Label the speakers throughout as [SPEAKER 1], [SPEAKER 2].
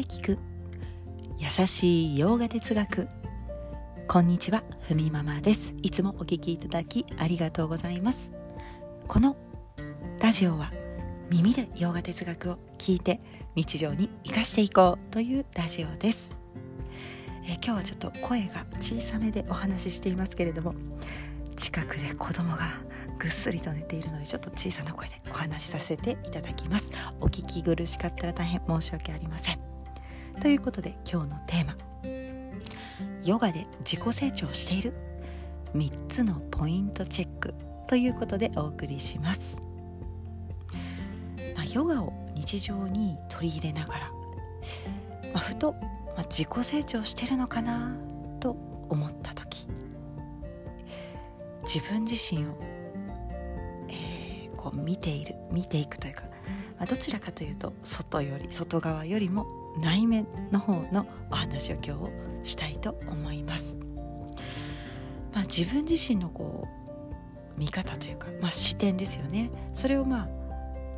[SPEAKER 1] で聞く。優しい洋画哲学。こんにちはふみママです。いつもお聞きいただきありがとうございます。このラジオは耳で洋画哲学を聞いて日常に生かしていこうというラジオです、え、今日はちょっと声が小さめでお話ししていますけれども近くで子供がぐっすりと寝ているのでちょっと小さな声でお話しさせていただきます。お聞き苦しかったら大変申し訳ありません。ということで今日のテーマ。ヨガで自己成長している。3つのポイントチェックということでお送りします、まあ、ヨガを日常に取り入れながら、まあ、ふと、まあ、自己成長してるのかなと思った時自分自身をこう見ている見ていくというか、まあ、どちらかというと外より外側よりも内面の方のお話を今日したいと思います。まあ、自分自身のこう見方というか、まあ、視点ですよね。それをまあ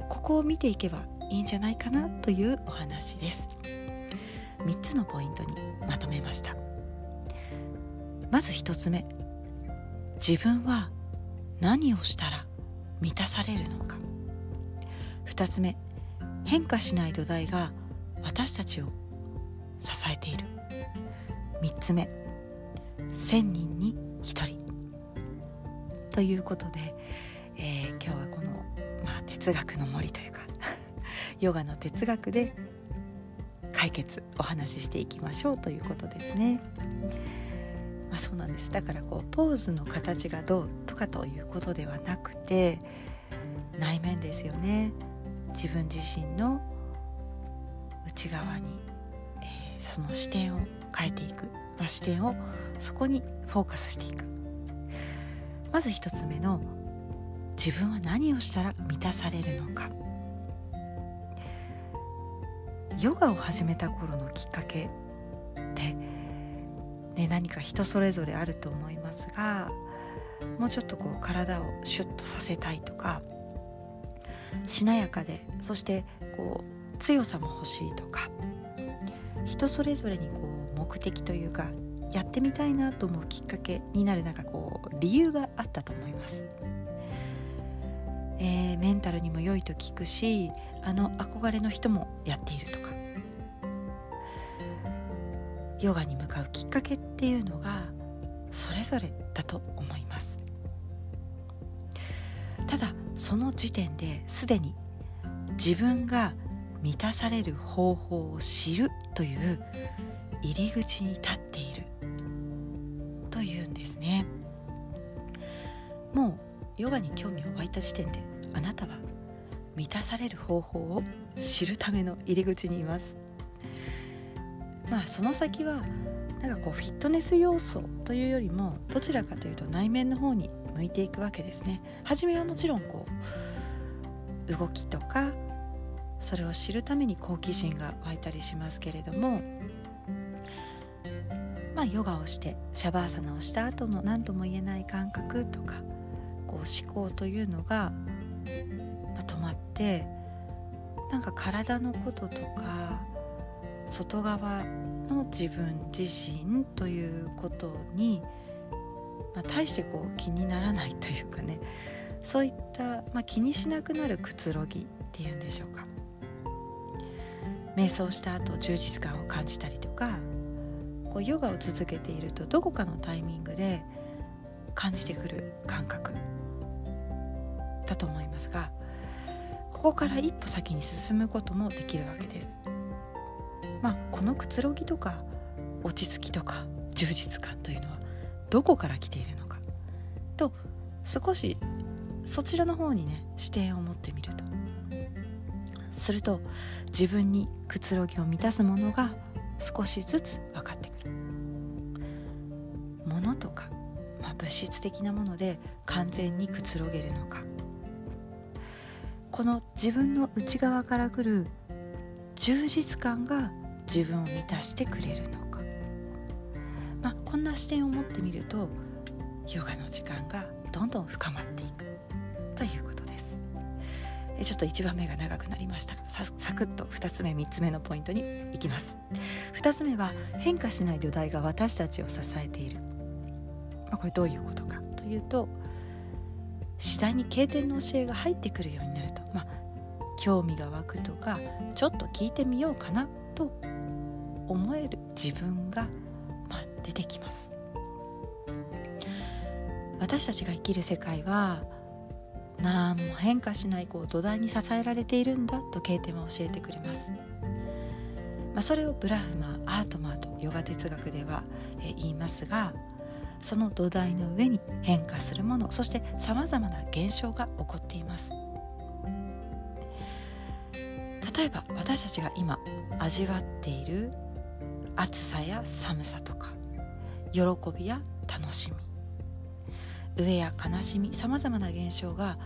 [SPEAKER 1] ここを見ていけばいいんじゃないかなというお話です。3つのポイントにまとめました。まず1つ目。自分は何をしたら満たされるのか。2つ目。変化しない土台が私たちを支えている。3つ目。1,000人に1人。ということで、えー、今日はこの、まあ、哲学の森というか ヨガの哲学で解決お話ししていきましょう。ということですね。まあ、そうなんです。だからこうポーズの形がどうとかということではなくて内面ですよね。自分自身の内側に、えー、その視点を変えていく、まあ、視点をそこにフォーカスしていく。まず一つ目の自分は何をしたら満たされるのか。ヨガを始めた頃のきっかけってね、何か人それぞれあると思いますがもうちょっとこう体をシュッとさせたいとかしなやかでそしてこう強さも欲しいとか人それぞれにこう目的というかやってみたいなと思うきっかけになるなんかこう理由があったと思います。えー、メンタルにも良いと聞くしあの憧れの人もやっているとかヨガに向かうきっかけっていうのがそれぞれだと思いますただその時点ですでに自分が満たされる方法を知るという入り口に立っている。というんですね。もうヨガに興味を湧いた時点であなたは満たされる方法を知るための入り口にいます。まあその先はなんかこうフィットネス要素というよりもどちらかというと内面の方に向いていくわけですね。初めはもちろんこう動きとかそれを知るために好奇心が湧いたりしますけれどもまあヨガをしてシャバーサナをした後の何とも言えない感覚とかこう思考というのが、まあ、止まってなんか体のこととか外側の自分自身ということに、まあ、大してこう気にならないというかねそういった、まあ、気にしなくなるくつろぎっていうんでしょうか。瞑想した後充実感を感じたりとかこうヨガを続けているとどこかのタイミングで感じてくる感覚だと思いますがここから一歩先に進むこともできるわけです。まあ、このくつろぎとか落ち着きとか充実感というのはどこから来ているのかと少しそちらの方にね視点を持ってみるとすると自分にくつろぎを満たすものが少しずつ分かってくる。ものとか、まあ、物質的なもので完全にくつろげるのか。この自分の内側からくる充実感が自分を満たしてくれるのか、まあ、こんな視点を持ってみるとヨガの時間がどんどん深まっていくということ。ちょっと1番目が長くなりましたがサクッと2つ目3つ目のポイントにいきます。2つ目は変化しない土台が私たちを支えている、まあ、これどういうことかというと次第に経典の教えが入ってくるようになると、まあ、興味が湧くとかちょっと聞いてみようかなと思える自分が、まあ、出てきます。私たちが生きる世界は何も変化しないこう土台に支えられているんだと経典は教えてくれます、まあ、それをブラフマーアートマーとヨガ哲学では、言いますがその土台の上に変化するものそしてさまざまな現象が起こっています。例えば私たちが今味わっている暑さや寒さとか喜びや楽しみ。飢えや悲しみさまざまな現象が、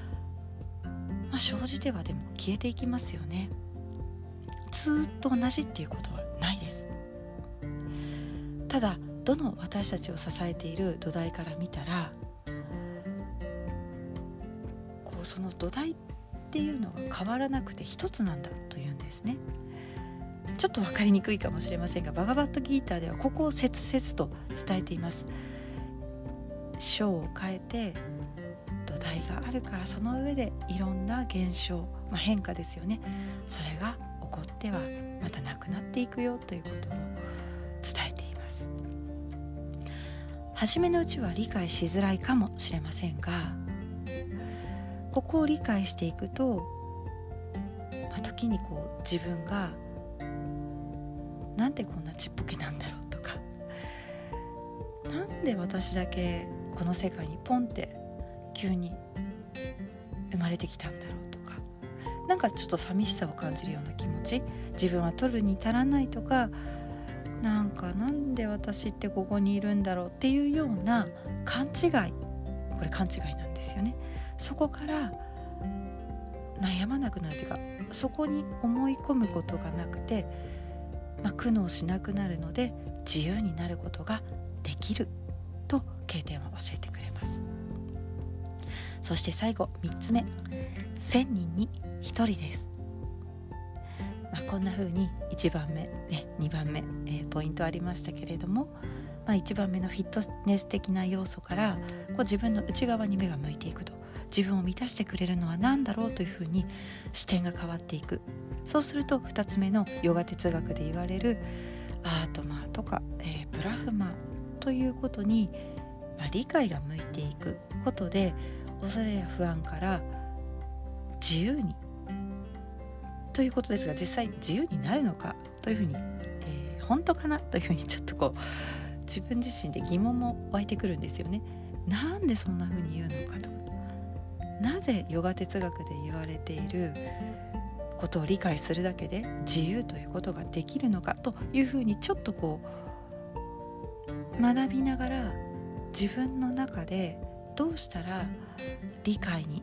[SPEAKER 1] まあ、生じてはでも消えていきますよね。ずっと同じっていうことはないです。ただどの私たちを支えている土台から見たらこうその土台っていうのが変わらなくて一つなんだというんですね。ちょっと分かりにくいかもしれませんがバガバットギーターではここを切々と伝えています。章を変えて土台があるからその上でいろんな現象、まあ、変化ですよね。それが起こってはまたなくなっていくよということを伝えています。初めのうちは理解しづらいかもしれませんがここを理解していくと、まあ、時にこう自分がなんでこんなちっぽけなんだろうとかなんで私だけこの世界にポンって急に生まれてきたんだろうとかなんかちょっと寂しさを感じるような気持ち自分は取るに足らないとかなんかなんで私ってここにいるんだろうっていうような勘違いこれ勘違いなんですよね。そこから悩まなくなるというかそこに思い込むことがなくて、まあ、苦悩しなくなるので自由になることができる。経典は教えてくれます。そして最後3つ目。1000人に1人です。まあ、こんな風に1番目、ね、2番目、えー、ポイントありましたけれども、まあ、1番目のフィットネス的な要素からこう自分の内側に目が向いていくと。自分を満たしてくれるのは何だろうというふうに視点が変わっていく。そうすると2つ目のヨガ哲学で言われるアートマーとか、えー、ブラフマということに、まあ、理解が向いていくことで恐れや不安から自由にということですが実際自由になるのかというふうに、えー、本当かな？というふうにちょっとこう自分自身で疑問も湧いてくるんですよね。なんでそんなふうに言うのかとかなぜヨガ哲学で言われていることを理解するだけで自由ということができるのかというふうにちょっとこう学びながら自分の中でどうしたら理解に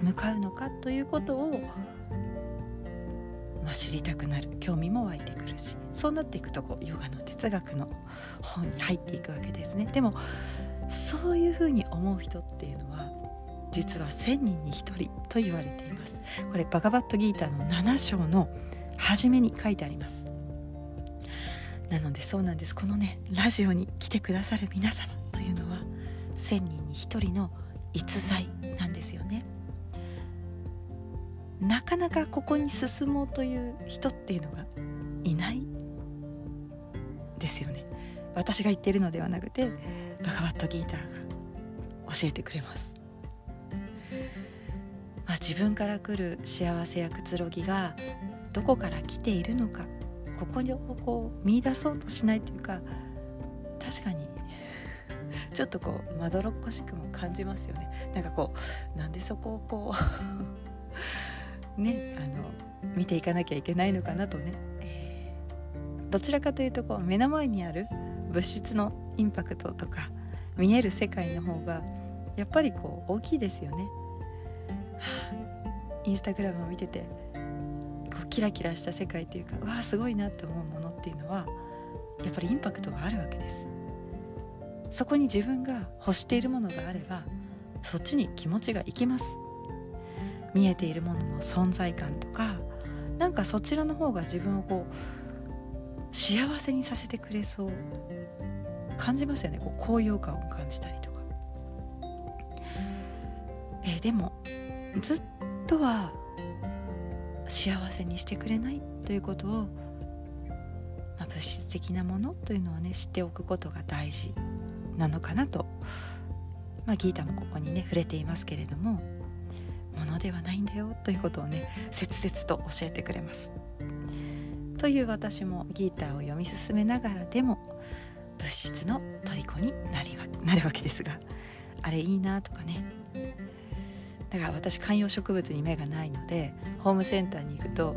[SPEAKER 1] 向かうのかということを、まあ、知りたくなる。興味も湧いてくるし。そうなっていくとこうヨガの哲学の本に入っていくわけですね。でもそういうふうに思う人っていうのは実は1,000人に1人と言われています。これバガバットギーターの7章の初めに書いてあります。なのでそうなんです。このねラジオに来てくださる皆様というのは1,000人に1人の逸材なんですよね。なかなかここに進もうという人っていうのがいない。ですよね。私が言っているのではなくてバガバットギーターが教えてくれます、まあ、自分から来る幸せやくつろぎがどこから来ているのか。ここにこう見出そうとしないというか確かにちょっとこうまどろっこしくも感じますよねなんかこうなんでそこをこうねあの見ていかなきゃいけないのかなとね、えー、どちらかというとこう目の前にある物質のインパクトとか見える世界の方がやっぱりこう大きいですよね。はあ、インスタグラムを見ててこうキラキラした世界というかわあすごいなって思うものっていうのはやっぱりインパクトがあるわけです。そこに自分が欲しているものがあればそっちに気持ちがいきます。見えているものの存在感とかなんかそちらの方が自分をこう幸せにさせてくれそう。感じますよね。こう高揚感を感じたりとか、えー、でもずっとは幸せにしてくれないということを、まあ、物質的なものというのをね知っておくことが大事なのかなと、まあ、ギータもここにね触れていますけれどもものではないんだよということをね切々と教えてくれます。という私もギーターを読み進めながらでも物質の虜になりなるわけですがあれいいなとかねだから私観葉植物に目がないのでホームセンターに行くと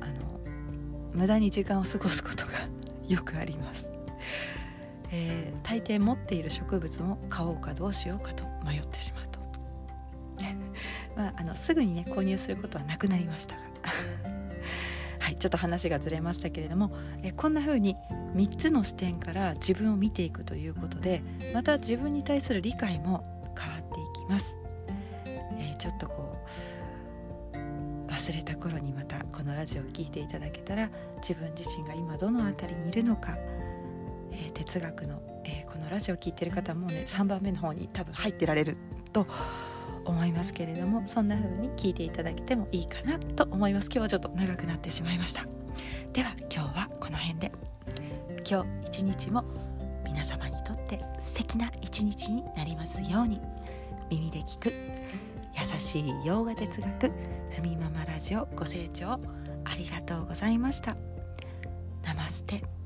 [SPEAKER 1] あの無駄に時間を過ごすことが よくあります、えー、大抵持っている植物も買おうかどうしようかと迷ってしまうと。まあ、あのすぐにね購入することはなくなりましたが。はいちょっと話がずれましたけれどもえこんな風に3つの視点から自分を見ていくということでまた自分に対する理解も変わっていきます、ちょっとこう忘れた頃にまたこのラジオを聴いていただけたら自分自身が今どの辺りにいるのか、えー、哲学の、えー、このラジオを聴いてる方もね3番目の方に多分入ってられると思いますけれどもそんな風に聞いていただけてもいいかなと思います。今日はちょっと長くなってしまいました。では今日はこの辺で。今日一日も皆様にとって素敵な一日になりますように。耳で聞く。優しい洋画哲学ふみママラジオご清聴ありがとうございました。ナマステ。